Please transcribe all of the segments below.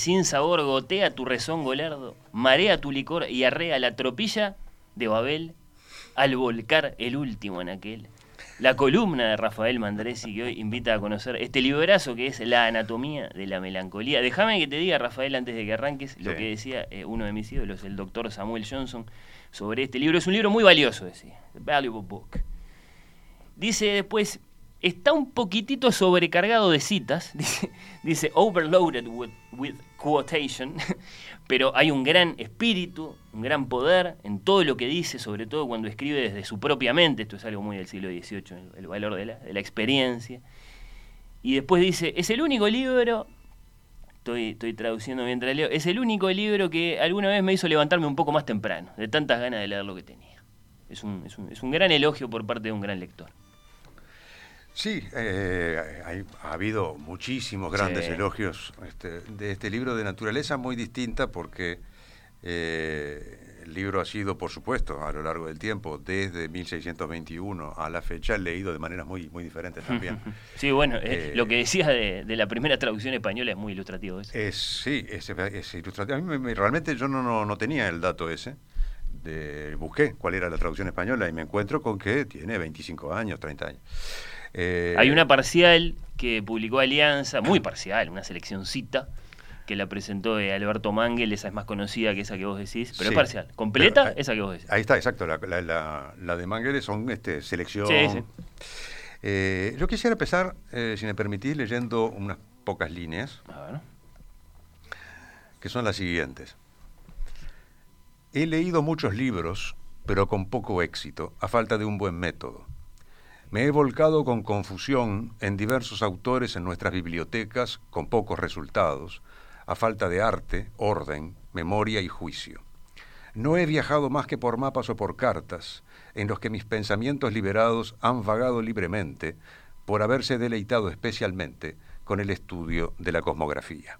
Sin sabor gotea tu rezongo lerdo, marea tu licor y arrea la tropilla de Babel al volcar el último en aquel. La columna de Rafael Mandresi que hoy invita a conocer este librazo que es La anatomía de la melancolía. Déjame que te diga, Rafael, antes de que arranques, lo que decía eh, uno de mis ídolos, el doctor Samuel Johnson, sobre este libro. Es un libro muy valioso, decía. Valuable Book. Dice después, está un poquitito sobrecargado de citas, dice, overloaded with, quotation, pero hay un gran espíritu, un gran poder en todo lo que dice, sobre todo cuando escribe desde su propia mente, esto es algo muy del siglo XVIII, el, valor de la, de la, experiencia. Y después dice, es el único libro, estoy, estoy traduciendo mientras leo, es el único libro que alguna vez me hizo levantarme un poco más temprano, de tantas ganas de leer lo que tenía. Es un, es un, es un gran elogio por parte de un gran lector. Sí, eh, ha habido muchísimos grandes elogios este, de este libro de naturaleza muy distinta porque eh, el libro ha sido, por supuesto, a lo largo del tiempo, desde 1621 a la fecha, leído de maneras muy, muy diferentes también. Sí, bueno, eh, lo que decías de, la primera traducción española es muy ilustrativo. Eso. Es, sí, es, ilustrativo. A mí realmente yo no, no, tenía el dato ese. De, busqué cuál era la traducción española y me encuentro con que tiene 25 años, 30 años. Eh, Hay una parcial que publicó Alianza, muy parcial, una seleccioncita, que la presentó Alberto Mangel, esa es más conocida que esa que vos decís, pero es parcial. Completa, esa que vos decís. Ahí está, exacto. La, de Mangel son este, selección. Eh, yo quisiera empezar, eh, si me permitís, leyendo unas pocas líneas, que son las siguientes. He leído muchos libros, pero con poco éxito, a falta de un buen método. Me he volcado con confusión en diversos autores en nuestras bibliotecas con pocos resultados, a falta de arte, orden, memoria y juicio. No he viajado más que por mapas o por cartas, en los que mis pensamientos liberados han vagado libremente por haberse deleitado especialmente con el estudio de la cosmografía.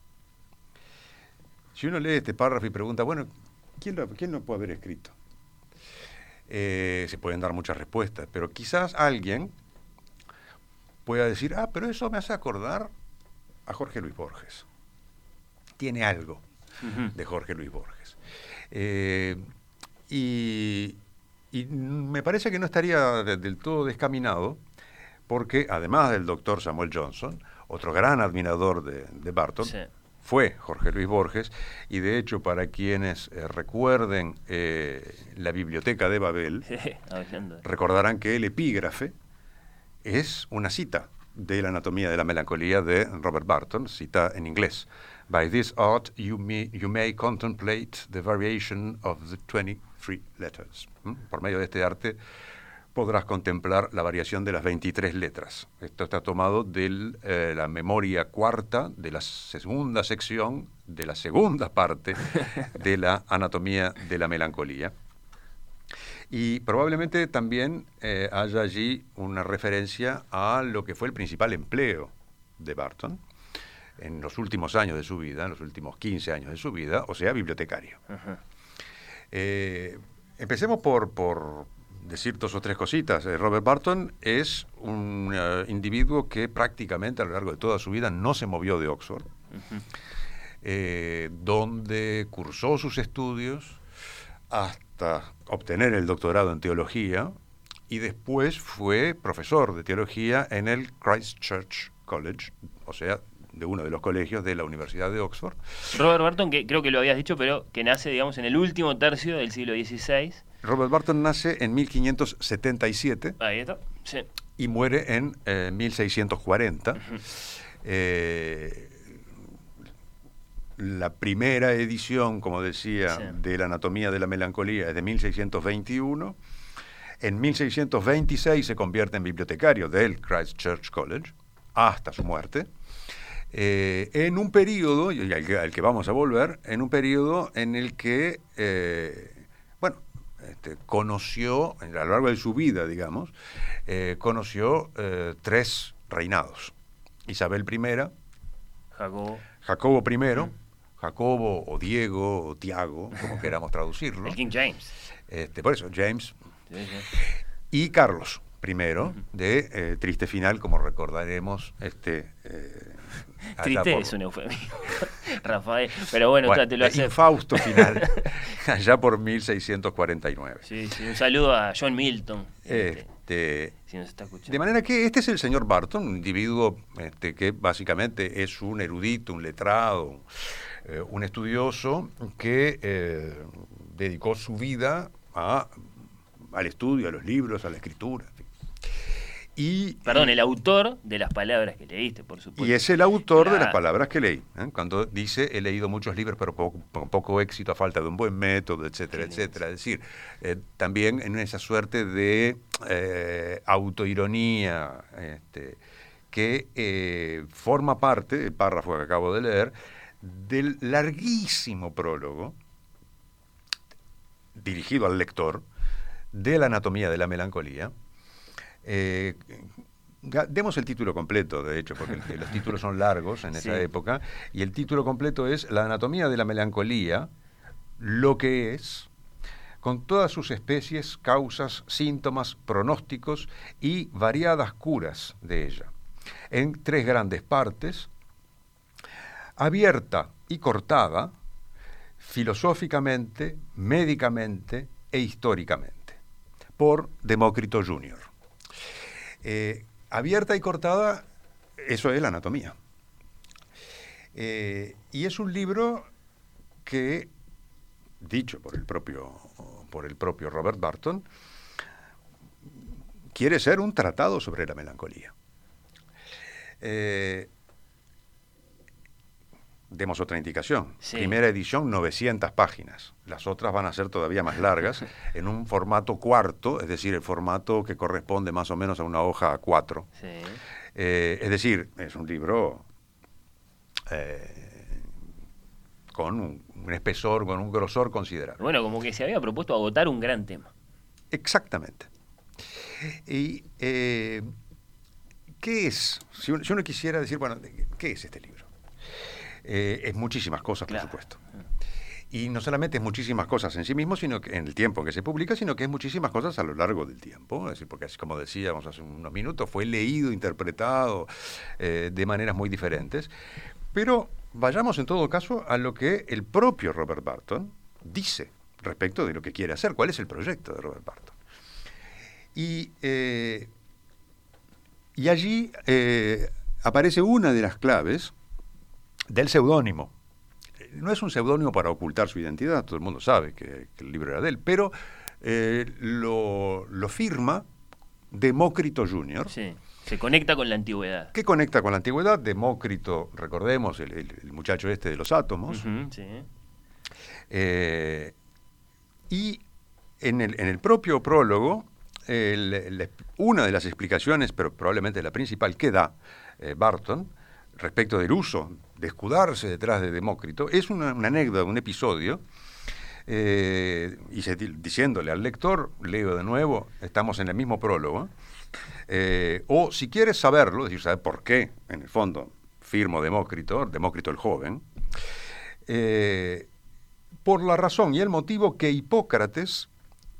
Si uno lee este párrafo y pregunta, bueno, ¿quién lo, quién lo puede haber escrito? Eh, se pueden dar muchas respuestas, pero quizás alguien pueda decir, ah, pero eso me hace acordar a Jorge Luis Borges. Tiene algo de Jorge Luis Borges. Eh, y, me parece que no estaría del todo descaminado, porque además del doctor Samuel Johnson, otro gran admirador de, Barton, fue Jorge Luis Borges, y de hecho para quienes eh, recuerden eh, la biblioteca de Babel, recordarán que el epígrafe es una cita de la anatomía de la melancolía de Robert Barton, cita en inglés. By this art you may, you may contemplate the variation of the 23 letters. ¿Mm? Por medio de este arte podrás contemplar la variación de las 23 letras. Esto está tomado de eh, la memoria cuarta de la segunda sección, de la segunda parte de la anatomía de la melancolía. Y probablemente también eh, haya allí una referencia a lo que fue el principal empleo de Barton en los últimos años de su vida, en los últimos 15 años de su vida, o sea, bibliotecario. Eh, empecemos por, por, decir dos o tres cositas. Eh, Robert Barton es un eh, individuo que prácticamente a lo largo de toda su vida no se movió de Oxford, eh, donde cursó sus estudios hasta obtener el doctorado en teología y después fue profesor de teología en el Christ Church College, o sea, de uno de los colegios de la Universidad de Oxford. Robert Barton, que creo que lo habías dicho, pero que nace, digamos, en el último tercio del siglo XVI Robert Barton nace en 1577. Ahí está, y muere en 1640. Eh, la primera edición, como decía, de la Anatomía de la Melancolía es de 1621. En 1626 se convierte en bibliotecario del Christ Church College hasta su muerte. Eh, en un periodo, y al que, vamos a volver, en un periodo en el que, eh, este, conoció, a lo largo de su vida, digamos, eh, conoció tres reinados. Isabel I, Jacobo, Jacobo I, Jacobo o Diego o Tiago, como queramos traducirlo. El King James. Este, por eso, James. Y Carlos I, de Triste Final, como recordaremos, este, Triste es un eufemismo, Rafael. Pero bueno, te lo hace. Infausto final, allá por 1649. Sí, sí, un saludo a John Milton. Este, este, si nos está escuchando. De manera que este es el señor Barton, un individuo este, que básicamente es un erudito, un letrado, eh, un estudioso que eh, dedicó su vida a, al estudio, a los libros, a la escritura. Perdón, el autor de las palabras que leíste, por supuesto. Y es el autor de las palabras que leí. ¿eh? Cuando dice, he leído muchos libros, pero con poco éxito, a falta de un buen método, etcétera, etcétera. Es decir, eh, también en esa suerte de eh, autoironía este, que forma parte, el párrafo que acabo de leer, del larguísimo prólogo dirigido al lector de la anatomía de la melancolía, eh, demos el título completo, de hecho, porque los títulos son largos en esa época, y el título completo es La anatomía de la melancolía, lo que es, con todas sus especies, causas, síntomas, pronósticos y variadas curas de ella, en tres grandes partes, abierta y cortada, filosóficamente, médicamente e históricamente, por Demócrito Jr. Eh, abierta y cortada, eso es la anatomía. Eh, y es un libro que, dicho por el propio, por el propio Robert Barton, quiere ser un tratado sobre la melancolía. Eh, demos otra indicación. Primera edición, 900 páginas. Las otras van a ser todavía más largas, en un formato cuarto, es decir, el formato que corresponde más o menos a una hoja a cuatro. Eh, es decir, es un libro eh, con un, espesor, con un grosor considerable. Bueno, como que se había propuesto agotar un gran tema. Exactamente. ¿Y eh, qué es? si uno quisiera decir, bueno, ¿qué es este libro? Eh, es muchísimas cosas, por supuesto. Y no solamente es muchísimas cosas en sí mismo, sino que en el tiempo que se publica, sino que es muchísimas cosas a lo largo del tiempo. Es decir, porque así como decíamos hace unos minutos, fue leído, interpretado eh, de maneras muy diferentes. Pero vayamos en todo caso a lo que el propio Robert Barton dice respecto de lo que quiere hacer, cuál es el proyecto de Robert Barton. Y, eh, y allí aparece una de las claves del seudónimo. No es un seudónimo para ocultar su identidad, todo el mundo sabe que, el libro era de él, pero eh, lo, firma Demócrito Jr. Sí, se conecta con la antigüedad. ¿Qué conecta con la antigüedad? Demócrito, recordemos, el, muchacho este de los átomos. sí. Eh, y en el, en el, propio prólogo, una de las explicaciones, pero probablemente la principal, que da eh, Barton respecto del uso de escudarse detrás de Demócrito, es una, anécdota, un episodio, eh, y diciéndole al lector, leo de nuevo, estamos en el mismo prólogo, eh, o si quieres saberlo, es decir, saber por qué, en el fondo, firmo Demócrito, Demócrito el joven, eh, por la razón y el motivo que Hipócrates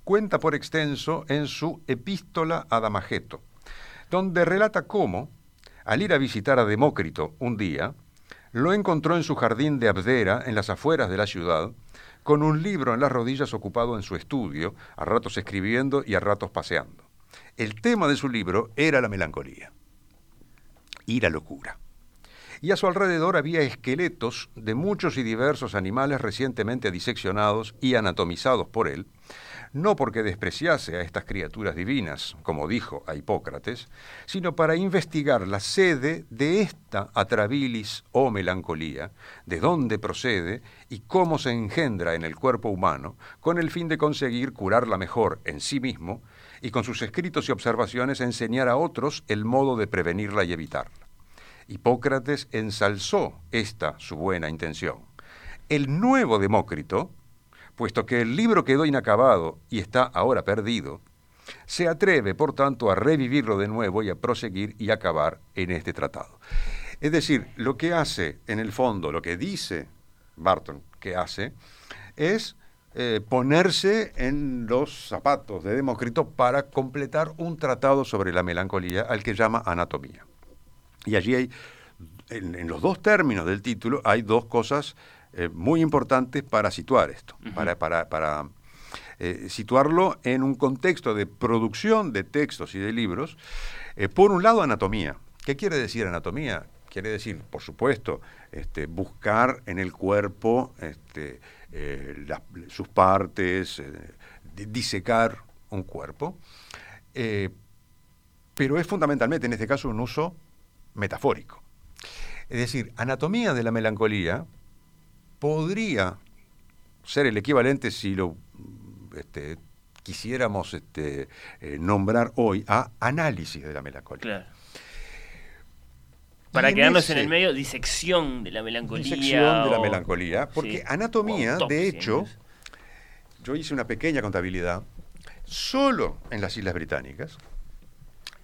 cuenta por extenso en su epístola a Damageto, donde relata cómo, al ir a visitar a Demócrito un día, lo encontró en su jardín de Abdera, en las afueras de la ciudad, con un libro en las rodillas ocupado en su estudio, a ratos escribiendo y a ratos paseando. El tema de su libro era la melancolía y la locura. Y a su alrededor había esqueletos de muchos y diversos animales recientemente diseccionados y anatomizados por él, no porque despreciase a estas criaturas divinas, como dijo a Hipócrates, sino para investigar la sede de esta atrabilis o melancolía, de dónde procede y cómo se engendra en el cuerpo humano, con el fin de conseguir curarla mejor en sí mismo y con sus escritos y observaciones enseñar a otros el modo de prevenirla y evitarla. Hipócrates ensalzó esta su buena intención. El nuevo Demócrito, puesto que el libro quedó inacabado y está ahora perdido, se atreve, por tanto, a revivirlo de nuevo y a proseguir y acabar en este tratado. Es decir, lo que hace, en el fondo, lo que dice Barton que hace, es eh, ponerse en los zapatos de Demócrito para completar un tratado sobre la melancolía al que llama anatomía. Y allí hay, en los dos términos del título, hay dos cosas eh, muy importantes para situar esto, para, para, eh, situarlo en un contexto de producción de textos y de libros. Eh, por un lado, anatomía. ¿Qué quiere decir anatomía? Quiere decir, por supuesto, este, buscar en el cuerpo este, sus partes, disecar un cuerpo, pero es fundamentalmente en este caso un uso metafórico. Es decir, anatomía de la melancolía podría ser el equivalente si lo este, quisiéramos este, eh, nombrar hoy a análisis de la melancolía. Claro. Para quedarnos en el medio, disección de la melancolía. Disección de la melancolía, porque anatomía, de hecho, yo hice una pequeña contabilidad, solo en las Islas Británicas,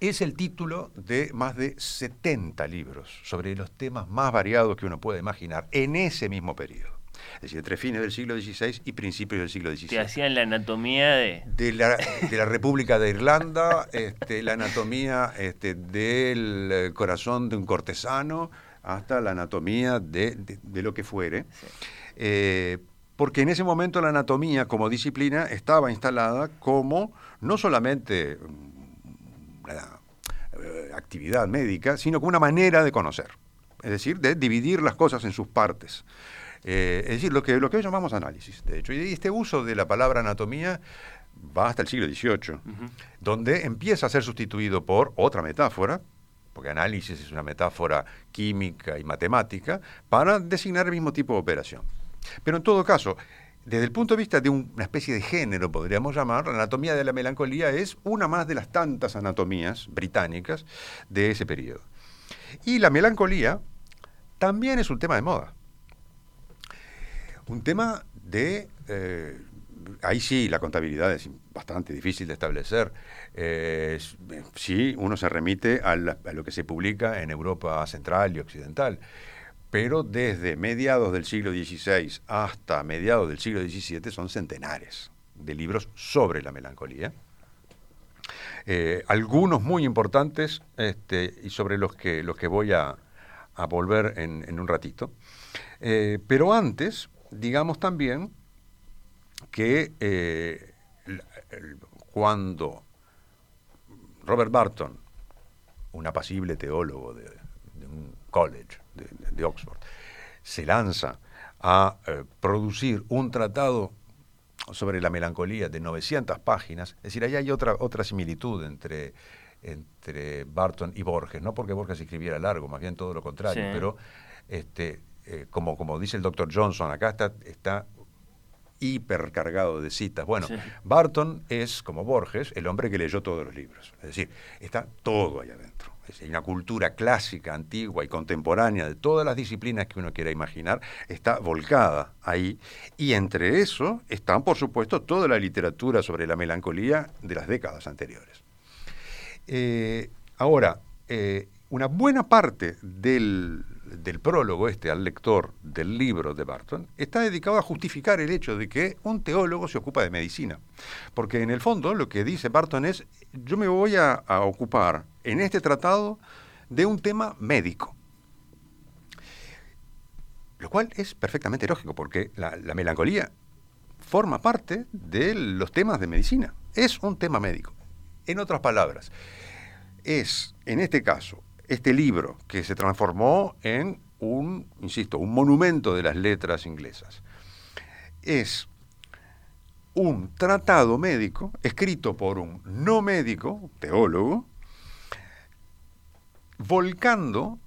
es el título de más de 70 libros sobre los temas más variados que uno puede imaginar en ese mismo periodo. Es decir, entre fines del siglo XVI y principios del siglo XVII. Te hacían la anatomía de... De la, República de Irlanda, este, la anatomía este, del corazón de un cortesano, hasta la anatomía de, lo que fuere. Eh, porque en ese momento la anatomía como disciplina estaba instalada como no solamente una eh, actividad médica, sino como una manera de conocer, es decir, de dividir las cosas en sus partes. Eh, es decir, lo que, lo que hoy llamamos análisis, de hecho, y este uso de la palabra anatomía va hasta el siglo XVIII, donde empieza a ser sustituido por otra metáfora, porque análisis es una metáfora química y matemática, para designar el mismo tipo de operación. Pero en todo caso, desde el punto de vista de una especie de género, podríamos llamar, la anatomía de la melancolía es una más de las tantas anatomías británicas de ese periodo. Y la melancolía también es un tema de moda. Un tema de... Eh, ahí sí, la contabilidad es bastante difícil de establecer. Eh, sí, uno se remite a lo que se publica en Europa Central y Occidental pero desde mediados del siglo XVI hasta mediados del siglo XVII son centenares de libros sobre la melancolía. Eh, algunos muy importantes este, y sobre los que, los que voy a, volver en, un ratito. Eh, pero antes, digamos también que eh, cuando Robert Barton, un apacible teólogo de un college, de, Oxford, se lanza a eh, producir un tratado sobre la melancolía de 900 páginas, es decir, ahí hay otra, otra similitud entre, entre Barton y Borges, no porque Borges escribiera largo, más bien todo lo contrario, pero este, eh, como, como dice el doctor Johnson, acá está, está hipercargado de citas. Bueno, Barton es, como Borges, el hombre que leyó todos los libros, es decir, está todo ahí adentro hay una cultura clásica, antigua y contemporánea de todas las disciplinas que uno quiera imaginar, está volcada ahí. Y entre eso están, por supuesto, toda la literatura sobre la melancolía de las décadas anteriores. Eh, ahora, eh, una buena parte del, del prólogo este al lector del libro de Barton está dedicado a justificar el hecho de que un teólogo se ocupa de medicina. Porque en el fondo lo que dice Barton es, yo me voy a, ocupar en este tratado de un tema médico. Lo cual es perfectamente lógico, porque la, la melancolía forma parte de los temas de medicina. Es un tema médico. En otras palabras, es, en este caso, este libro que se transformó en un, insisto, un monumento de las letras inglesas. Es un tratado médico escrito por un no médico, teólogo, volcando,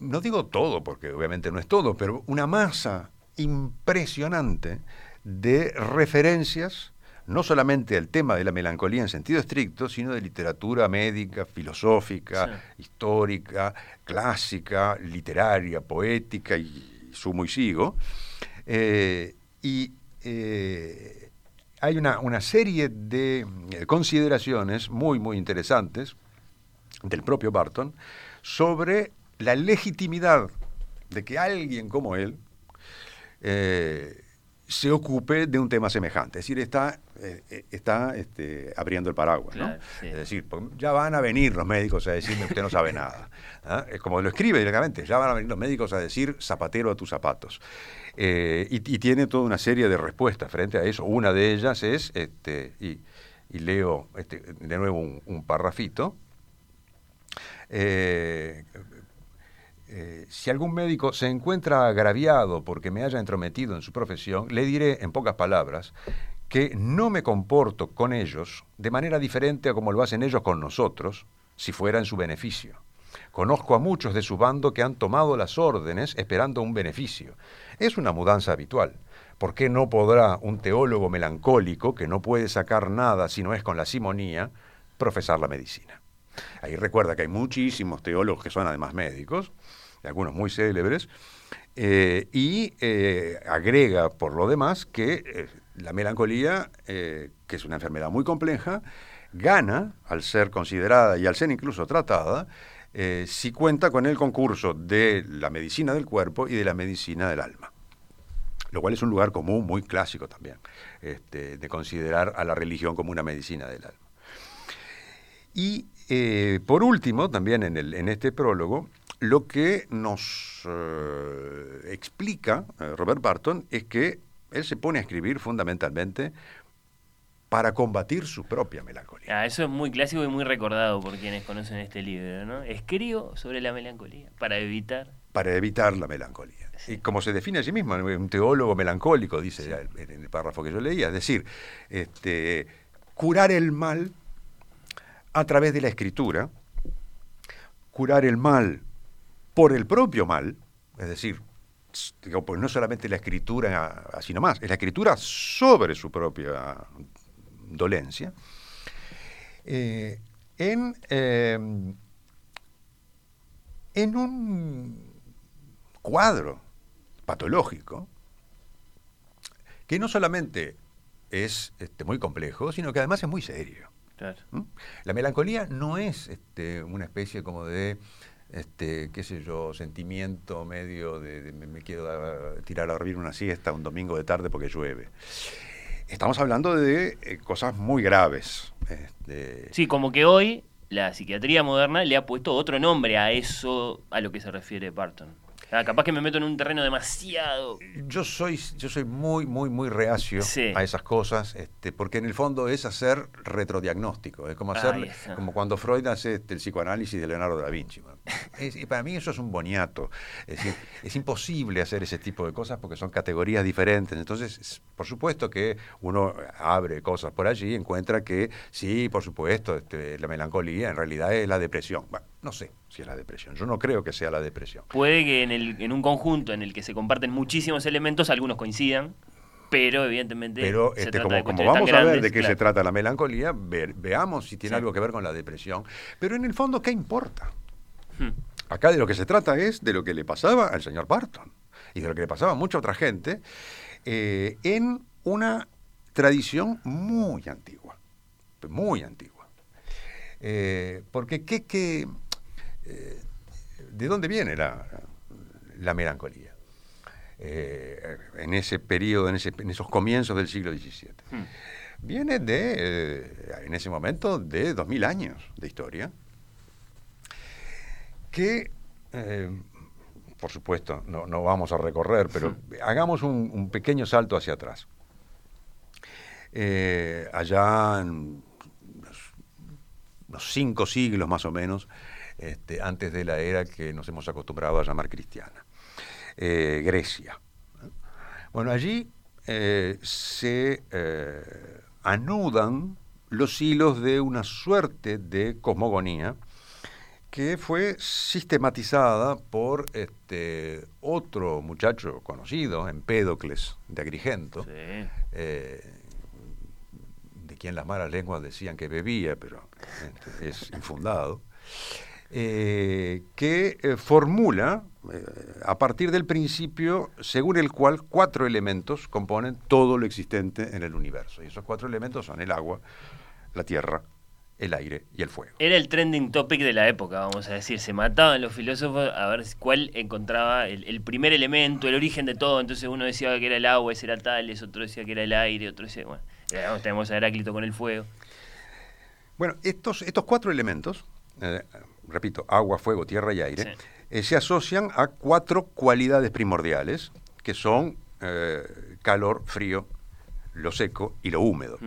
no digo todo, porque obviamente no es todo, pero una masa impresionante de referencias, no solamente al tema de la melancolía en sentido estricto, sino de literatura médica, filosófica, histórica, clásica, literaria, poética y sumo y sigo. Eh, y eh, hay una, una, serie de eh, consideraciones muy, muy interesantes del propio Barton sobre la legitimidad de que alguien como él eh, se ocupe de un tema semejante. Es decir, está, eh, está este, abriendo el paraguas. ¿no? Es decir, ya van a venir los médicos a decirme usted no sabe nada. ¿ah? Es como lo escribe directamente, ya van a venir los médicos a decir zapatero a tus zapatos. Eh, y, tiene toda una serie de respuestas frente a eso. Una de ellas es, este, y, leo este, de nuevo un, un parrafito, eh, eh, si algún médico se encuentra agraviado porque me haya entrometido en su profesión, le diré en pocas palabras que no me comporto con ellos de manera diferente a como lo hacen ellos con nosotros, si fuera en su beneficio. Conozco a muchos de su bando que han tomado las órdenes esperando un beneficio. Es una mudanza habitual. ¿Por qué no podrá un teólogo melancólico, que no puede sacar nada si no es con la simonía, profesar la medicina? Ahí recuerda que hay muchísimos teólogos que son además médicos, algunos muy célebres, eh, y eh, agrega por lo demás que eh, la melancolía, que es una enfermedad muy compleja, gana al ser considerada y al ser incluso tratada, si cuenta con el concurso de la medicina del cuerpo y de la medicina del alma. Lo cual es un lugar común, muy clásico también, este, de considerar a la religión como una medicina del alma. Y eh, por último, también en, el, en, este prólogo, lo que nos eh, explica eh, Robert Barton es que él se pone a escribir fundamentalmente para combatir su propia melancolía. Ah, eso es muy clásico y muy recordado por quienes conocen este libro, ¿no? Escribo sobre la melancolía para evitar... Para evitar la melancolía. Y como se define a sí mismo, un teólogo melancólico, dice en el párrafo que yo leía, es decir, este, curar el mal a través de la escritura, curar el mal por el propio mal, es decir, pues no solamente la escritura así nomás, es la escritura sobre su propia dolencia, eh, en, em, en un cuadro patológico que no solamente es este, muy complejo, sino que además es muy serio. ¿Mm? La melancolía no es este, una especie como de, este, qué sé yo, sentimiento medio de, me, quiero tirar a dormir una siesta un domingo de tarde porque llueve. Estamos hablando de eh, cosas muy graves. Este... Sí, como que hoy la psiquiatría moderna le ha puesto otro nombre a eso a lo que se refiere Barton. Ah, capaz que me meto en un terreno demasiado. Yo soy, yo soy muy, muy, muy reacio a esas cosas, este, porque en el fondo es hacer retrodiagnóstico. Es como hacer, como cuando Freud hace este, el psicoanálisis de Leonardo da Vinci. y para mí eso es un boniato. Es, decir, es imposible hacer ese tipo de cosas porque son categorías diferentes. Entonces, por supuesto que uno abre cosas por allí y encuentra que sí, por supuesto, este, la melancolía en realidad es la depresión. No sé si es la depresión. Yo no creo que sea la depresión. Puede que en, el, en un conjunto en el que se comparten muchísimos elementos, algunos coincidan, pero evidentemente. Pero este, como, vamos a ver de qué se trata la melancolía, veamos si tiene algo que ver con la depresión. Pero en el fondo, ¿qué importa? Hmm. Acá de lo que se trata es de lo que le pasaba al señor Barton y de lo que le pasaba a mucha otra gente eh, en una tradición muy antigua, muy antigua. Eh, porque ¿qué, qué, eh, ¿de dónde viene la, melancolía? Eh, en ese periodo, en, esos comienzos del siglo XVII. Hmm. Viene de, eh, en ese momento, de 2000 años de historia, que, por supuesto, no, vamos a recorrer, pero hmm. hagamos un, pequeño salto hacia atrás. allá en unos cinco siglos más o menos, este, antes de la era que nos hemos acostumbrado a llamar cristiana. Eh, Grecia. Bueno, allí eh, se eh, anudan los hilos de una suerte de cosmogonía que fue sistematizada por este otro muchacho conocido, Empédocles de Agrigento, Sí. de quien las malas lenguas decían que bebía, pero este, es infundado, eh, que eh, formula eh, a partir del principio según el cual cuatro elementos componen todo lo existente en el universo. Y esos cuatro elementos son el agua, la tierra, el aire y el fuego. Era el trending topic de la época, vamos a decir. Se mataban los filósofos a ver cuál encontraba el, el primer elemento, el origen de todo. Entonces uno decía que era el agua, ese era Tales, otro decía que era el aire, otro decía, bueno, tenemos a Heráclito con el fuego. Bueno, estos, estos cuatro elementos, eh, repito, agua, fuego, tierra y aire, Sí. eh, se asocian a cuatro cualidades primordiales, que son eh, calor, frío, lo seco y lo húmedo.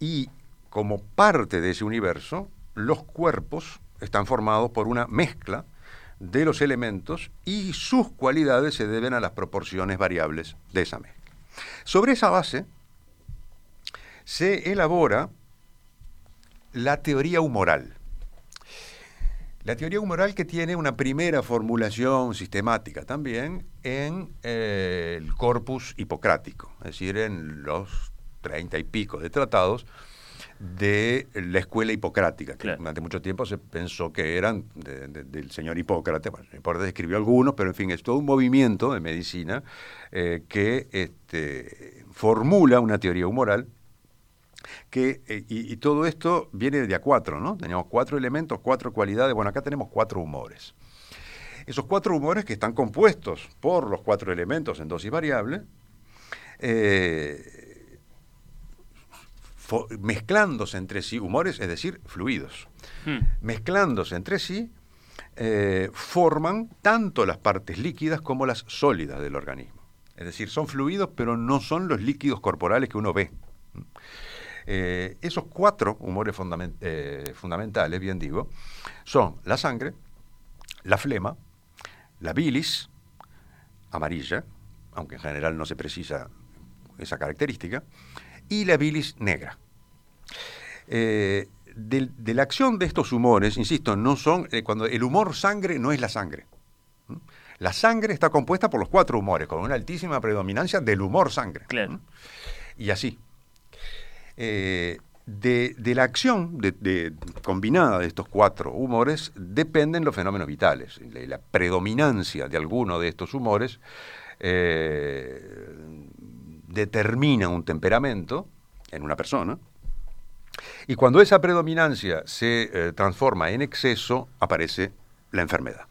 Y como parte de ese universo, los cuerpos están formados por una mezcla de los elementos y sus cualidades se deben a las proporciones variables de esa mezcla. Sobre esa base se elabora la teoría humoral. La teoría humoral que tiene una primera formulación sistemática también en eh, el corpus hipocrático, es decir, en los treinta y pico de tratados de la escuela hipocrática, que Claro. durante mucho tiempo se pensó que eran de- de- del señor Hipócrates. Bueno, Hipócrates escribió algunos, pero en fin, es todo un movimiento de medicina eh, que este, formula una teoría humoral que, eh, y, y todo esto viene de a cuatro, ¿no? Tenemos cuatro elementos, cuatro cualidades. Bueno, acá tenemos cuatro humores. Esos cuatro humores que están compuestos por los cuatro elementos en dosis variable, eh, mezclándose entre sí, humores, es decir, fluidos, Hmm. mezclándose entre sí, eh, forman tanto las partes líquidas como las sólidas del organismo. Es decir, son fluidos, pero no son los líquidos corporales que uno ve. Eh, esos cuatro humores eh, fundamentales, bien digo, son la sangre, la flema, la bilis, amarilla, aunque en general no se precisa esa característica, y la bilis negra. Eh, de, la acción de estos humores, insisto, no son eh, cuando el humor sangre no es la sangre. ¿Mm? La sangre está compuesta por los cuatro humores, con una altísima predominancia del humor sangre. Claro. ¿Mm? Y así. Eh, de, de la acción combinada de estos cuatro humores dependen los fenómenos vitales. La, predominancia de alguno de estos humores eh, determina un temperamento en una persona. Y cuando esa predominancia se eh, transforma en exceso, aparece la enfermedad.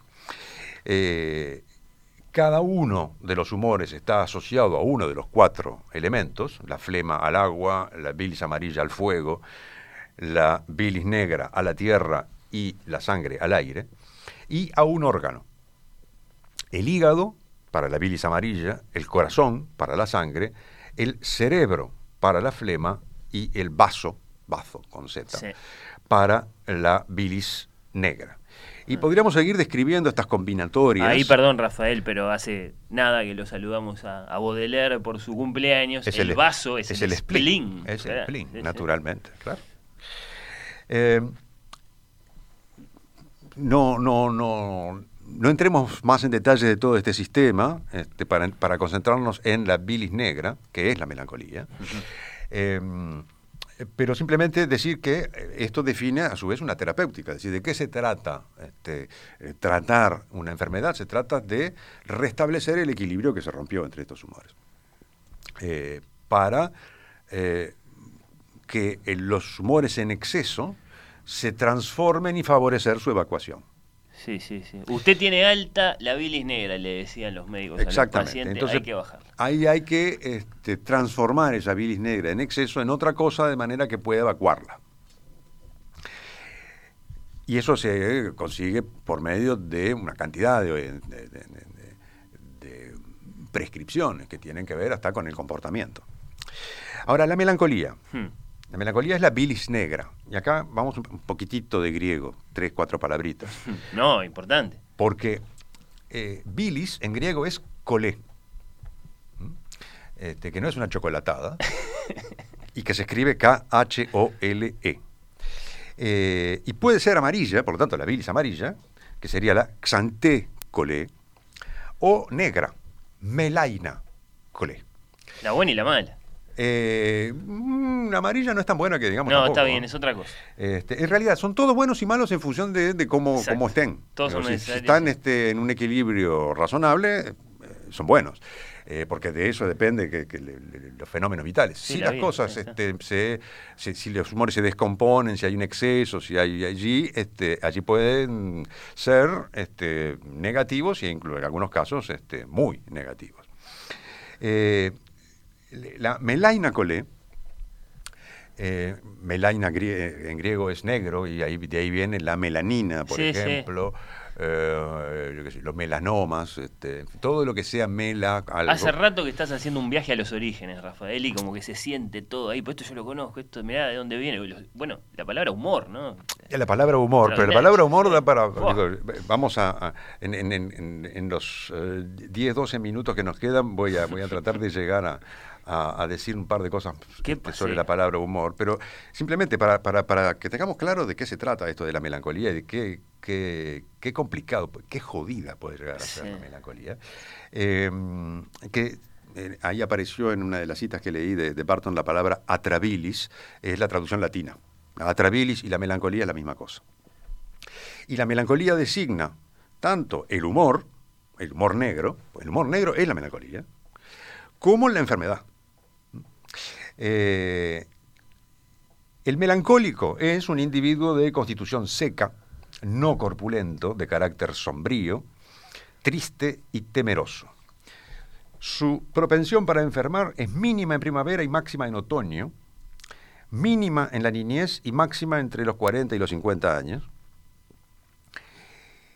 Cada uno de los humores está asociado a uno de los cuatro elementos, la flema al agua, la bilis amarilla al fuego, la bilis negra a la tierra y la sangre al aire, y a un órgano. El hígado para la bilis amarilla, el corazón para la sangre, el cerebro para la flema y el vaso, bazo con Z, Sí. para la bilis negra. Y podríamos seguir describiendo estas combinatorias. Ahí, perdón, Rafael, pero hace nada que lo saludamos a, a Baudelaire por su cumpleaños. Es el, el- vaso es, es el, el spleen. Es el spleen, sí. naturalmente, claro. Eh, no, no, no, no entremos más en detalle de todo este sistema este, para, para concentrarnos en la bilis negra, que es la melancolía. Eh, pero simplemente decir que eh, esto define a su vez una terapéutica, es decir, ¿de qué se trata este, eh, tratar una enfermedad? Se trata de restablecer el equilibrio que se rompió entre estos humores. Eh, para eh, que eh, los humores en exceso se transformen y favorecer su evacuación. Sí, sí, sí. Usted tiene alta la bilis negra, le decían los médicos a los Exactamente. pacientes. Entonces, hay que bajar. Ahí hay que este, transformar esa bilis negra en exceso en otra cosa de manera que pueda evacuarla. Y eso se consigue por medio de una cantidad de- de- de prescripciones que tienen que ver hasta con el comportamiento. Ahora, la melancolía. Hmm. La melancolía es la bilis negra. Y acá vamos un poquitito de griego, tres, cuatro palabritas. No, importante. Porque eh, bilis en griego es colé. ¿Mm? este, que no es una chocolatada, y que se escribe K-H-O-L-E. Eh, y puede ser amarilla, por lo tanto la bilis amarilla, que sería la Xanté colé, o negra, Melaina colé. La buena y la mala. Eh, mm, la amarilla no es tan buena que digamos. No, tampoco, está bien, es otra cosa. Este, en realidad son todos buenos y malos en función de, de cómo, cómo estén. Todos son si- necesarios, están este, en un equilibrio razonable, eh, son buenos. Eh, porque de eso depende que, que le- le- los fenómenos vitales. Sí, si la las vida, cosas, este, se, si los humores se descomponen, si hay un exceso, si hay allí, este, allí pueden ser este, negativos e incluso en algunos casos este, muy negativos. Eh, la melaina colé, eh, melaina grie- en griego es negro y ahí, de ahí viene la melanina, por Sí, sí. ejemplo, eh, sé, los melanomas, este, todo lo que sea mela. Algo. Hace rato que estás haciendo un viaje a los orígenes, Rafael, y como que se siente todo ahí. Pues esto yo lo conozco, esto, mirá de dónde viene. Bueno, la palabra humor, ¿no? Ya La palabra humor, pero la palabra humor da para... Digo, vamos a... a- en, en- en- en- en los eh, 10, 12 minutos que nos quedan voy a, voy a tratar de llegar a, a- a decir un par de cosas Qué este, sobre la palabra humor, pero simplemente para, para, para que tengamos claro de qué se trata esto de la melancolía y de qué, qué, qué complicado, qué jodida puede llegar a ser Sí. la melancolía. Eh, que eh, ahí apareció en una de las citas que leí de, de Barton la palabra atrabilis, es la traducción latina. La atrabilis y la melancolía es la misma cosa. Y la melancolía designa tanto el humor, el humor negro, el humor negro es la melancolía, como la enfermedad. Eh, el melancólico es un individuo de constitución seca, no corpulento, de carácter sombrío, triste y temeroso. Su propensión para enfermar es mínima en primavera y máxima en otoño, mínima en la niñez y máxima entre los 40 y los 50 años.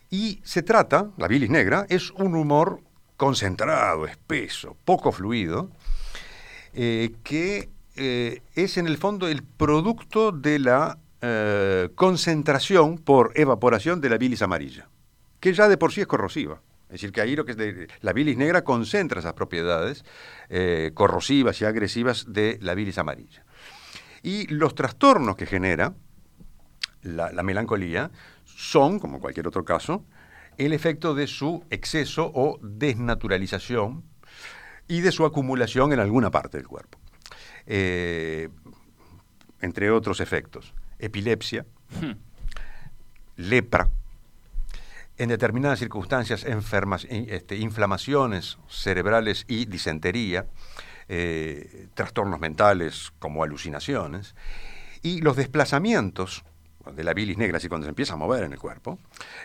Y se trata, la bilis negra, es un humor concentrado, espeso, poco fluido, eh, que eh, es en el fondo el producto de la eh, concentración por evaporación de la bilis amarilla, que ya de por sí es corrosiva. Es decir, que ahí lo que es de- la bilis negra concentra esas propiedades eh, corrosivas y agresivas de la bilis amarilla. Y los trastornos que genera la, la melancolía son, como cualquier otro caso, el efecto de su exceso o desnaturalización y de su acumulación en alguna parte del cuerpo. Eh, entre otros efectos, epilepsia, Hmm. lepra, en determinadas circunstancias enfermas, este, inflamaciones cerebrales y disentería, eh, trastornos mentales como alucinaciones, y los desplazamientos de la bilis negra, así cuando se empieza a mover en el cuerpo,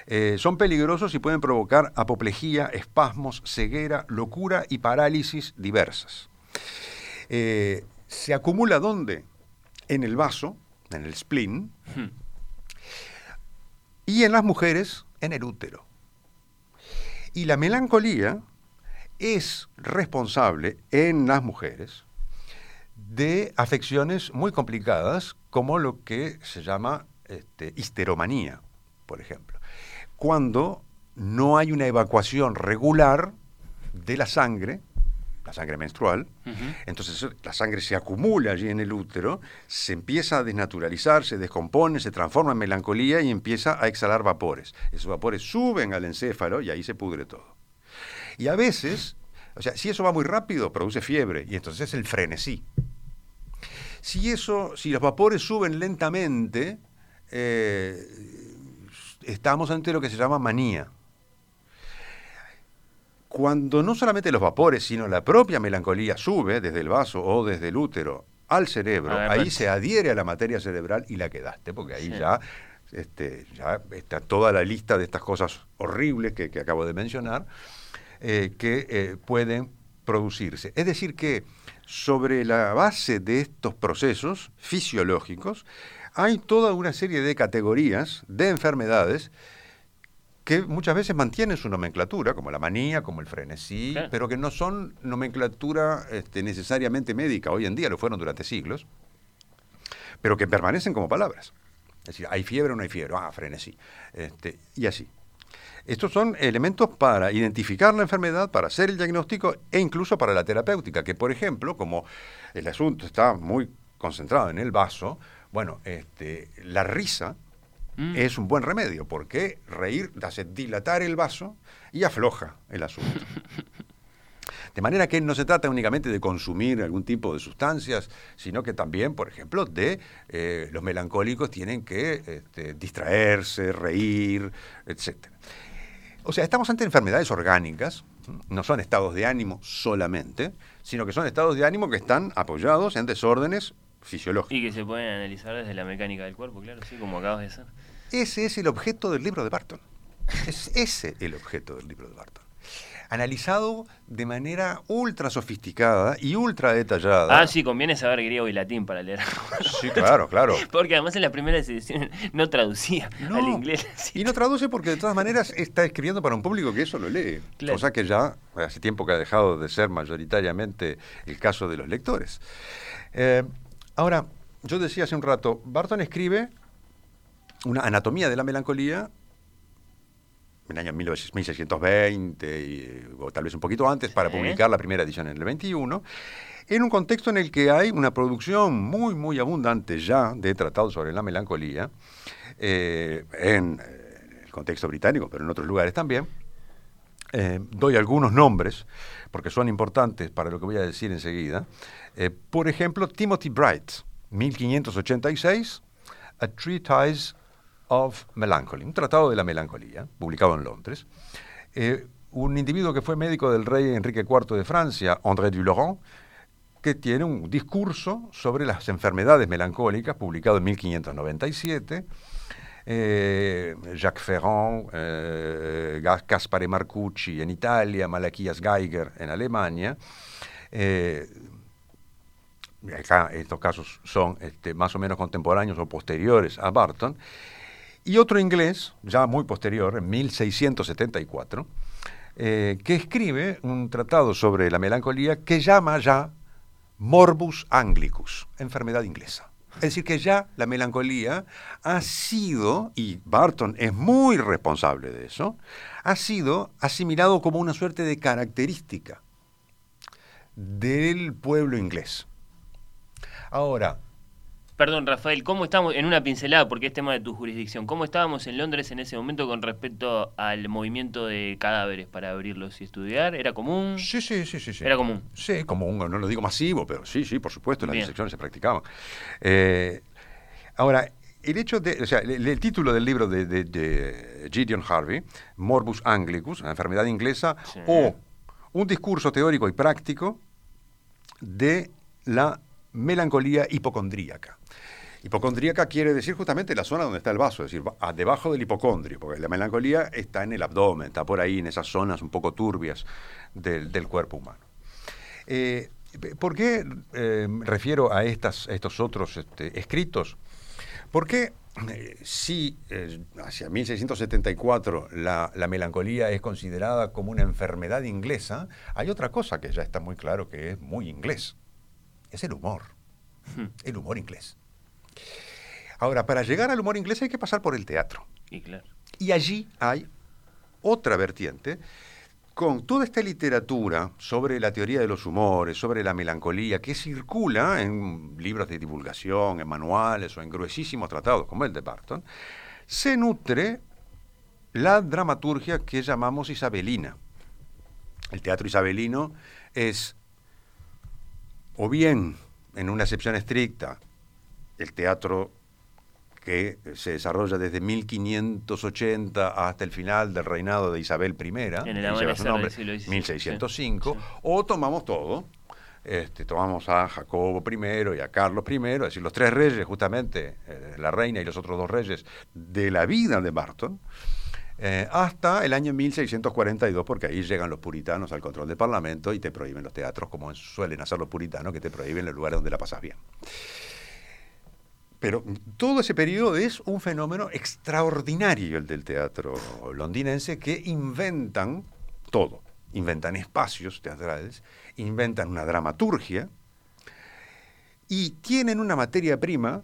eh, son peligrosos y pueden provocar apoplejía, espasmos, ceguera, locura y parálisis diversas. Eh, ¿Se acumula dónde? En el vaso, en el spleen, y en las mujeres en el útero. Y la melancolía es responsable en las mujeres de afecciones muy complicadas como lo que se llama este, histeromanía, por ejemplo. Cuando no hay una evacuación regular de la sangre, la sangre menstrual, entonces la sangre se acumula allí en el útero, se empieza a desnaturalizar, se descompone, se transforma en melancolía y empieza a exhalar vapores. Esos vapores suben al encéfalo y ahí se pudre todo. Y a veces, o sea, si eso va muy rápido, produce fiebre y entonces es el frenesí. Si eso, si los vapores suben lentamente, eh, estamos ante lo que se llama manía. Cuando no solamente los vapores, sino la propia melancolía sube desde el vaso o desde el útero al cerebro, ver, ahí se adhiere a la materia cerebral y la quedaste, porque ahí Sí. ya, este, ya está toda la lista de estas cosas horribles que, que acabo de mencionar, eh, que eh, pueden producirse. Es decir, que sobre la base de estos procesos fisiológicos hay toda una serie de categorías de enfermedades que muchas veces mantienen su nomenclatura, como la manía, como el frenesí, Claro. pero que no son nomenclatura este, necesariamente médica. Hoy en día lo fueron durante siglos, pero que permanecen como palabras. Es decir, hay fiebre o no hay fiebre, ah, frenesí, este, y así. Estos son elementos para identificar la enfermedad, para hacer el diagnóstico e incluso para la terapéutica, que por ejemplo, como el asunto está muy concentrado en el vaso, bueno, este, la risa Mm. es un buen remedio, porque reír hace dilatar el vaso y afloja el asunto. De manera que no se trata únicamente de consumir algún tipo de sustancias, sino que también, por ejemplo, de eh, los melancólicos tienen que este, distraerse, reír, etc. O sea, estamos ante enfermedades orgánicas, no son estados de ánimo solamente, sino que son estados de ánimo que están apoyados en desórdenes fisiológicos. Y que se pueden analizar desde la mecánica del cuerpo, claro, sí, como acabas de hacer. Ese es el objeto del libro de Barton. Es ese el objeto del libro de Barton. Analizado de manera ultra sofisticada y ultra detallada. Ah, sí, conviene saber griego y latín para leer. Sí, claro, claro. Porque además en la primera edición no traducía No, al inglés. Y no traduce porque de todas maneras está escribiendo para un público que eso lo lee. Claro. Cosa que ya hace tiempo que ha dejado de ser mayoritariamente el caso de los lectores. Eh, ahora, yo decía hace un rato, Barton escribe una anatomía de la melancolía en el año 19- 1620, y- o tal vez un poquito antes, para publicar la primera edición en el 21, en un contexto en el que hay una producción muy, muy abundante ya de tratados sobre la melancolía, eh, en eh, el contexto británico, pero en otros lugares también. Eh, doy algunos nombres, porque son importantes para lo que voy a decir enseguida. Por ejemplo, Timothy Bright, 1586, A Treatise of Melancholy, un tratado de la melancolía, publicado en Londres. Eh, un individuo que fue médico del rey Enrique IV de Francia, André Dulaurent, que tiene un discurso sobre las enfermedades melancólicas, publicado en 1597. Eh, Jacques Ferrand, eh, Gas- Gaspare Marcucci en Italia, Malaquías Geiger en Alemania. Eh, estos casos son este, más o menos contemporáneos o posteriores a Barton. Y otro inglés, ya muy posterior, en 1674, eh, que escribe un tratado sobre la melancolía que llama ya morbus anglicus, enfermedad inglesa. Es decir, que ya la melancolía ha sido, y Barton es muy responsable de eso, ha sido asimilado como una suerte de característica del pueblo inglés. Ahora, Perdón, Rafael, ¿cómo estamos en una pincelada, porque es tema de tu jurisdicción? ¿Cómo estábamos en Londres en ese momento con respecto al movimiento de cadáveres para abrirlos y estudiar? ¿Era común? sí, sí, sí, sí. sí. Era común. Sí, común, no lo digo masivo, pero sí, sí, por supuesto, las Bien. disecciones se practicaban. Eh, ahora, el hecho de, o sea, el, el título del libro de, de- de Gideon Harvey, Morbus Anglicus, una enfermedad inglesa, Sí. o un discurso teórico y práctico de la melancolía hipocondríaca. Hipocondríaca quiere decir justamente la zona donde está el vaso, es decir, debajo del hipocondrio, porque la melancolía está en el abdomen, está por ahí en esas zonas un poco turbias del, cuerpo humano. Eh, ¿Por qué eh, refiero a estos otros este, escritos? Porque eh, si hacia 1674 la, la melancolía es considerada como una enfermedad inglesa, hay otra cosa que ya está muy claro que es muy inglés. Es el humor. El humor inglés. Ahora, para llegar al humor inglés hay que pasar por el teatro. Y claro. Y allí hay otra vertiente con toda esta literatura sobre la teoría de los humores, sobre la melancolía, que circula en libros de divulgación, en manuales o en gruesísimos tratados como el de Barton, se nutre la dramaturgia que llamamos isabelina. El teatro isabelino es o bien, en una excepción estricta, el teatro que se desarrolla desde 1580 hasta el final del reinado de Isabel I, En el lleva amanecer su del nombre, siglo XVII, 1605, sí. o tomamos todo, este, tomamos a Jacobo I y a Carlos I, es decir, los tres reyes, justamente, eh, la reina y los otros dos reyes de la vida de Barton, eh, hasta el año 1642, porque ahí llegan los puritanos al control del Parlamento y te prohíben los teatros, como suelen hacer los puritanos, que te prohíben los lugares donde la pasas bien. Pero todo ese periodo es un fenómeno extraordinario el del teatro londinense que inventan todo. Inventan espacios teatrales, inventan una dramaturgia y tienen una materia prima.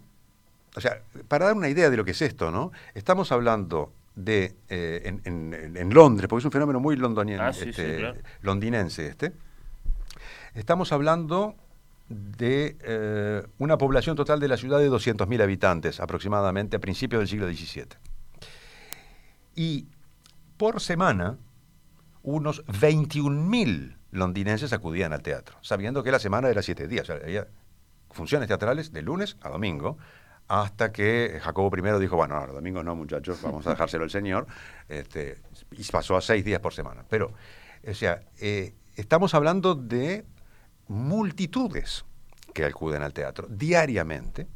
O sea, para dar una idea de lo que es esto, ¿no? Estamos hablando de, eh, en, en- en Londres, porque es un fenómeno muy Ah, sí, sí, este, claro. londinense este, estamos hablando de eh, una población total de la ciudad de 200.000 habitantes aproximadamente a principios del siglo XVII. Y por semana, unos 21.000 londinenses acudían al teatro, sabiendo que la semana era siete días. O sea, había funciones teatrales de lunes a domingo, hasta que Jacobo I dijo, bueno, no, los domingos no, muchachos, vamos a dejárselo al Señor, este, y pasó a seis días por semana. Pero, o sea, eh, estamos hablando de multitudes que acuden al teatro diariamente,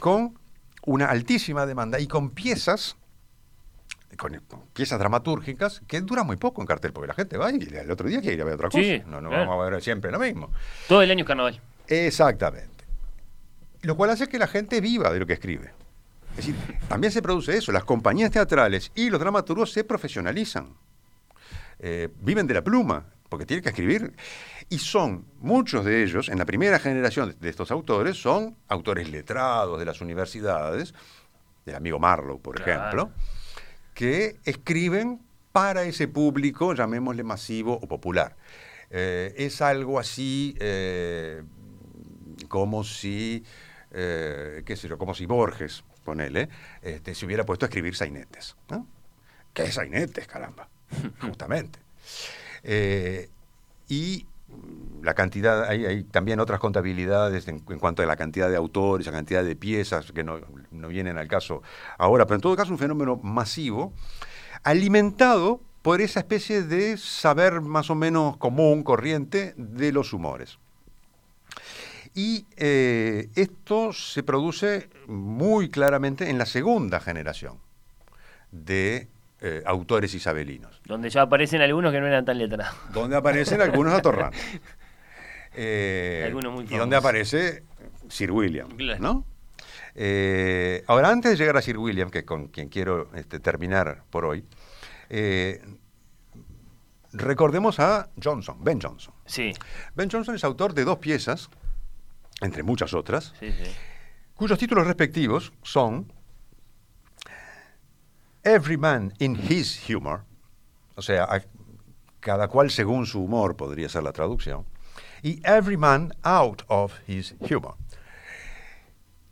con una altísima demanda y con piezas con, piezas dramatúrgicas que duran muy poco en cartel, porque la gente va y el otro día quiere ir a ver otra cosa. Sí, no no claro. vamos a ver siempre lo mismo. Todo el año es carnaval. Exactamente. Lo cual hace que la gente viva de lo que escribe. Es decir, también se produce eso. Las compañías teatrales y los dramaturgos se profesionalizan. Eh, viven de la pluma, porque tienen que escribir. Y son, muchos de ellos, en la primera generación de estos autores, son autores letrados de las universidades, del amigo Marlowe, por Claro. ejemplo, que escriben para ese público, llamémosle masivo o popular. Eh, es algo así eh, como si, eh, qué sé yo, como si Borges, ponele, este, se hubiera puesto a escribir sainetes. ¿no? ¿Qué es sainetes, caramba? Justamente. Eh, y la cantidad, hay, hay también otras contabilidades en, en cuanto a la cantidad de autores, la cantidad de piezas que no, no vienen al caso ahora, pero en todo caso un fenómeno masivo, alimentado por esa especie de saber más o menos común, corriente de los humores. Y eh, esto se produce muy claramente en la segunda generación de eh, autores isabelinos Donde ya aparecen algunos que no eran tan letrados. donde aparecen algunos atorrantes. Eh, Algunos muy y donde aparece Sir William, Claro. ¿no? Eh, ahora, antes de llegar a Sir William, que con quien quiero este, terminar por hoy, eh, recordemos a Johnson, Ben Johnson. Sí, Ben Johnson es autor de dos piezas, entre muchas otras, sí, sí. cuyos títulos respectivos son Every Man in His Humor, o sea, a- cada cual según su humor podría ser la traducción, y Every Man Out of His Humor.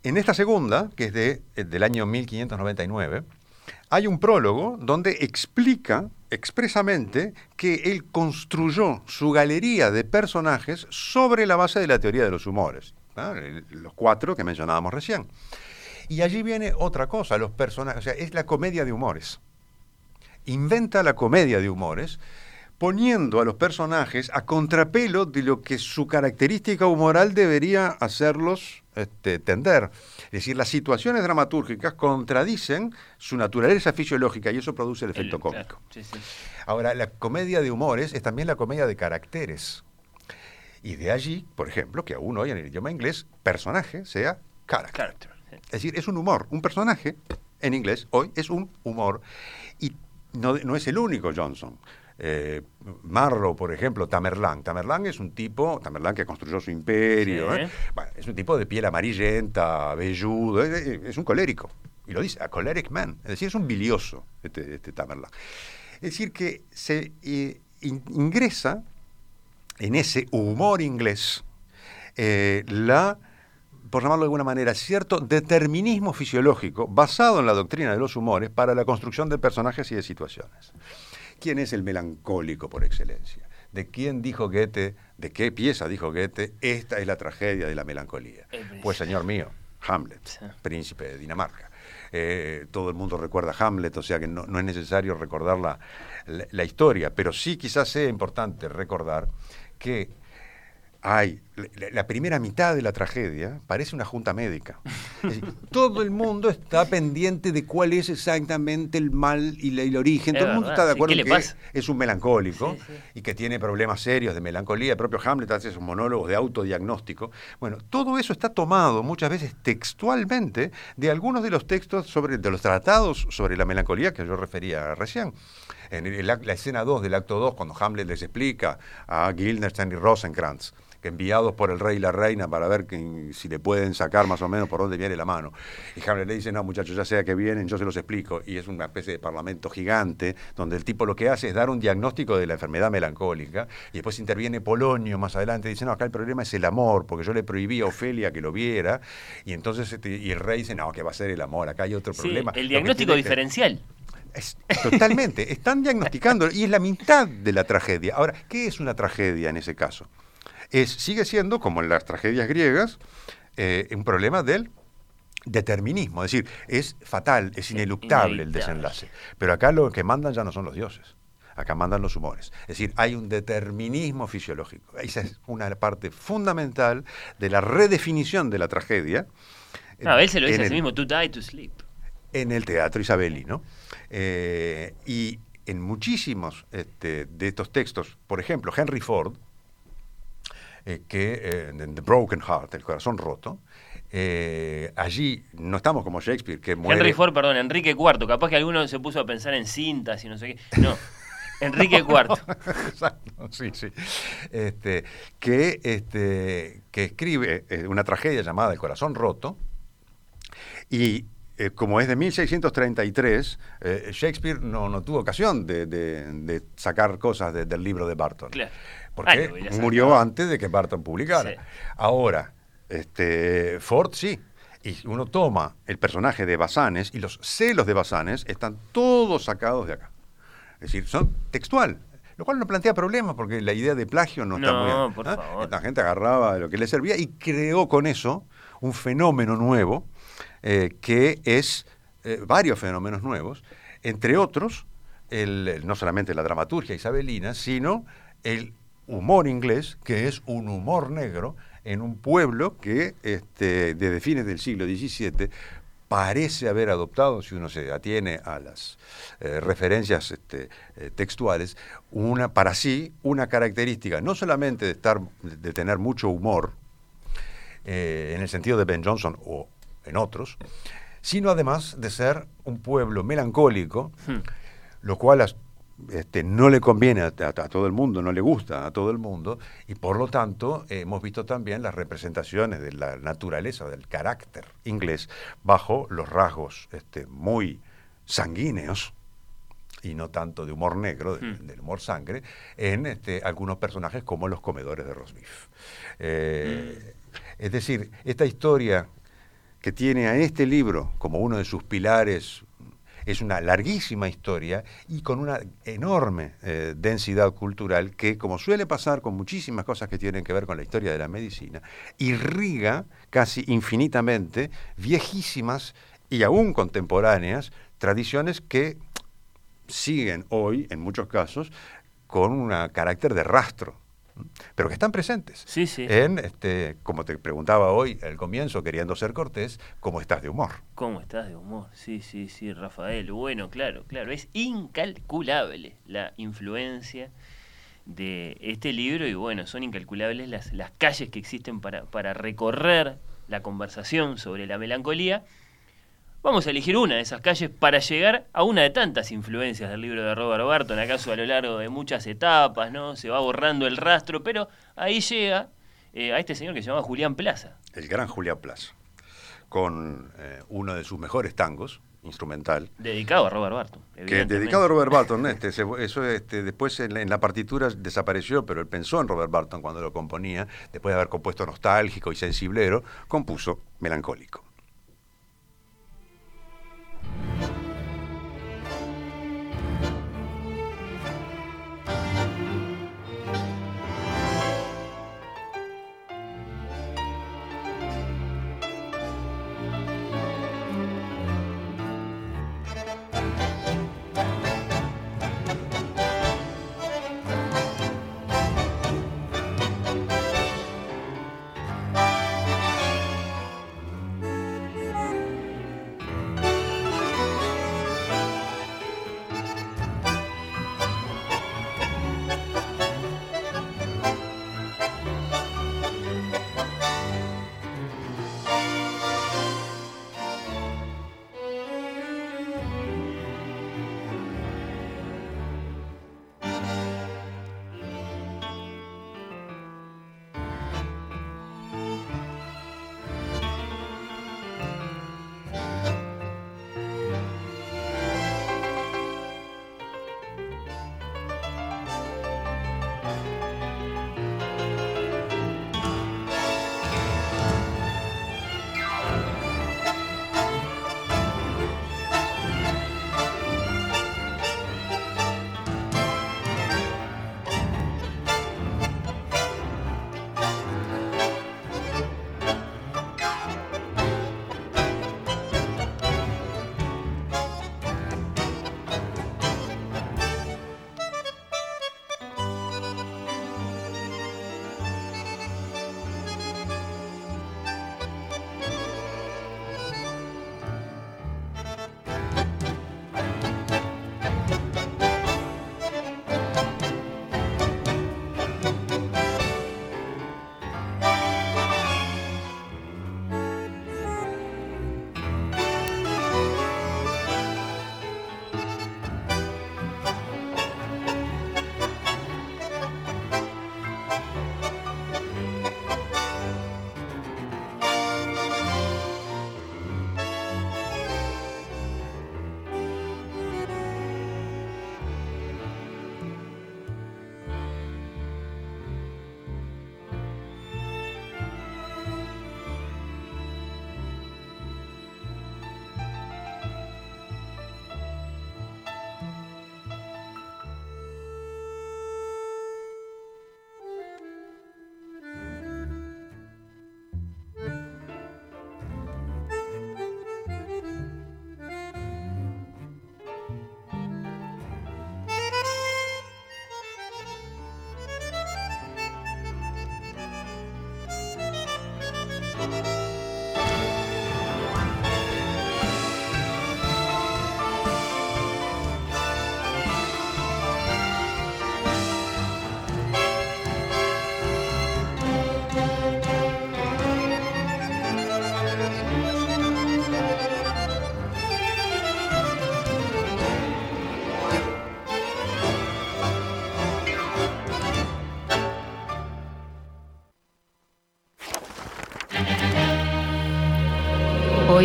En esta segunda, que es de, eh, del año 1599, hay un prólogo donde explica expresamente que él construyó su galería de personajes sobre la base de la teoría de los humores, El- los cuatro que mencionábamos recién. Y allí viene otra cosa, los personajes, o sea, es la comedia de humores. Inventa la comedia de humores poniendo a los personajes a contrapelo de lo que su característica humoral debería hacerlos este, tender. Es decir, las situaciones dramatúrgicas contradicen su naturaleza fisiológica y eso produce el efecto El- cómico. claro, sí, sí. Ahora, la comedia de humores es también la comedia de caracteres. Y de allí, por ejemplo, que aún hoy en el idioma inglés, personaje sea character. Character, sí. Es decir, es un humor. Un personaje, en inglés, hoy es un humor. Y no, no es el único Johnson. Eh, Marlowe, por ejemplo, Tamerlán. Tamerlán es un tipo, Tamerlán que construyó su imperio, Sí. ¿eh? Bueno, es un tipo de piel amarillenta, velludo, es, es- un colérico. Y lo dice, a choleric man. Es decir, es un bilioso este, este Tamerlán. Es decir, que se eh, in- ingresa en ese humor inglés eh, la, por llamarlo de alguna manera, cierto determinismo fisiológico basado en la doctrina de los humores para la construcción de personajes y de situaciones. ¿Quién es el melancólico por excelencia? ¿De quién dijo Goethe? ¿De qué pieza dijo Goethe? Esta es la tragedia de la melancolía. Pues señor mío, Hamlet, príncipe de Dinamarca. Eh, todo el mundo recuerda Hamlet, o sea que no, no es necesario recordar la, la- la historia, pero sí quizás sea importante recordar que hay la, la primera mitad de la tragedia parece una junta médica. Es decir, todo el mundo está pendiente de cuál es exactamente el mal y, la- y el origen. Es todo el mundo verdad, está de acuerdo ¿qué en que pasa? es un melancólico Sí, sí. y que tiene problemas serios de melancolía. El propio Hamlet hace esos monólogos de autodiagnóstico. Bueno, todo eso está tomado muchas veces textualmente de algunos de los textos sobre, de los tratados sobre la melancolía que yo refería recién. En el- la, la escena 2 del acto 2, cuando Hamlet les explica a Guildenstern y Rosencrantz, enviados por el rey y la reina para ver que, si le pueden sacar más o menos por dónde viene la mano. Y Hamlet le dice, no muchachos, ya sea que vienen, yo se los explico. Y es una especie de parlamento gigante, donde el tipo lo que hace es dar un diagnóstico de la enfermedad melancólica, y después interviene Polonio más adelante y dice, no, acá el problema es el amor, porque yo le prohibí a Ofelia que lo viera, y entonces este, y el rey dice, no, que va a ser el amor, acá hay otro Sí, problema. el diagnóstico diferencial. es- totalmente, están diagnosticando y es la mitad de la tragedia. Ahora, ¿qué es una tragedia en ese caso? Es, sigue siendo, como en las tragedias griegas, eh, un problema del determinismo, es decir, es fatal, es ineluctable el desenlace. Pero acá lo que mandan ya no son los dioses, acá mandan los humores. Es decir, hay un determinismo fisiológico. Esa es una parte fundamental de la redefinición de la tragedia. No, a él se lo dice a sí mismo, to die to sleep. en el teatro isabelino. Eh, y en muchísimos este, de estos textos, por ejemplo, Henry Ford, eh, que eh, en The Broken Heart, el corazón roto, eh, allí no estamos como Shakespeare, que muere. Henry Ford, perdón, Enrique IV. Capaz que alguno se puso a pensar en cintas y no sé qué. No, Enrique IV. Exacto, sí, sí. Este, que, este, que escribe una tragedia llamada El corazón roto y eh, como es de 1633, eh, Shakespeare no, no tuvo ocasión de, de- de sacar cosas de- del libro de Barton. Claro. Porque murió antes de que Barton publicara. Sí. Ahora, este, Ford sí. Y uno toma el personaje de Basanes y los celos de Basanes están todos sacados de acá. Es decir, son textual. Lo cual no plantea problemas porque la idea de plagio no, está No, muy por ¿ah? favor. Esta gente agarraba lo que le servía y creó con eso un fenómeno nuevo, eh, que es eh, varios fenómenos nuevos, entre otros, el- no solamente la dramaturgia isabelina, sino el humor inglés, que es un humor negro en un pueblo que este, desde fines del siglo XVII parece haber adoptado, si uno se atiene a las eh, referencias este, eh, textuales, una, para sí una característica, no solamente de, estar, de tener mucho humor, eh, en el sentido de Ben Jonson o en otros, sino además de ser un pueblo melancólico, Hmm. lo cual este, no le conviene a, a- a todo el mundo, no le gusta a todo el mundo, y por lo tanto eh, hemos visto también las representaciones de la naturaleza, del carácter inglés, bajo los rasgos este, muy sanguíneos y no tanto de humor negro, de- Hmm. del humor sangre, en este, algunos personajes como los comedores de Rosbif. Eh, Es decir, esta historia que tiene a este libro como uno de sus pilares es una larguísima historia y con una enorme eh, densidad cultural que, como suele pasar con muchísimas cosas que tienen que ver con la historia de la medicina, irriga casi infinitamente viejísimas y aún contemporáneas tradiciones que siguen hoy, en muchos casos, con un carácter de rastro. Pero que están presentes. Sí, sí. En, este, como te preguntaba hoy al comienzo, queriendo ser cortés, ¿cómo estás de humor? ¿Cómo estás de humor? Sí, sí, sí, Rafael. Bueno, claro, claro. Es incalculable la influencia de este libro y bueno, son incalculables las, las calles que existen para, para recorrer la conversación sobre la melancolía. Vamos a elegir una de esas calles para llegar a una de tantas influencias del libro de Robert Barton, acaso a lo largo de muchas etapas, ¿no? Se va borrando el rastro, pero ahí llega eh, a este señor que se llama Julián Plaza. El gran Julián Plaza, con eh, uno de sus mejores tangos, instrumental, Dedicado a Robert Barton. que dedicado a Robert Barton, este, se- eso este, después en la, en la partitura desapareció, pero él pensó en Robert Barton cuando lo componía, después de haber compuesto nostálgico y sensiblero, compuso melancólico. Thank you.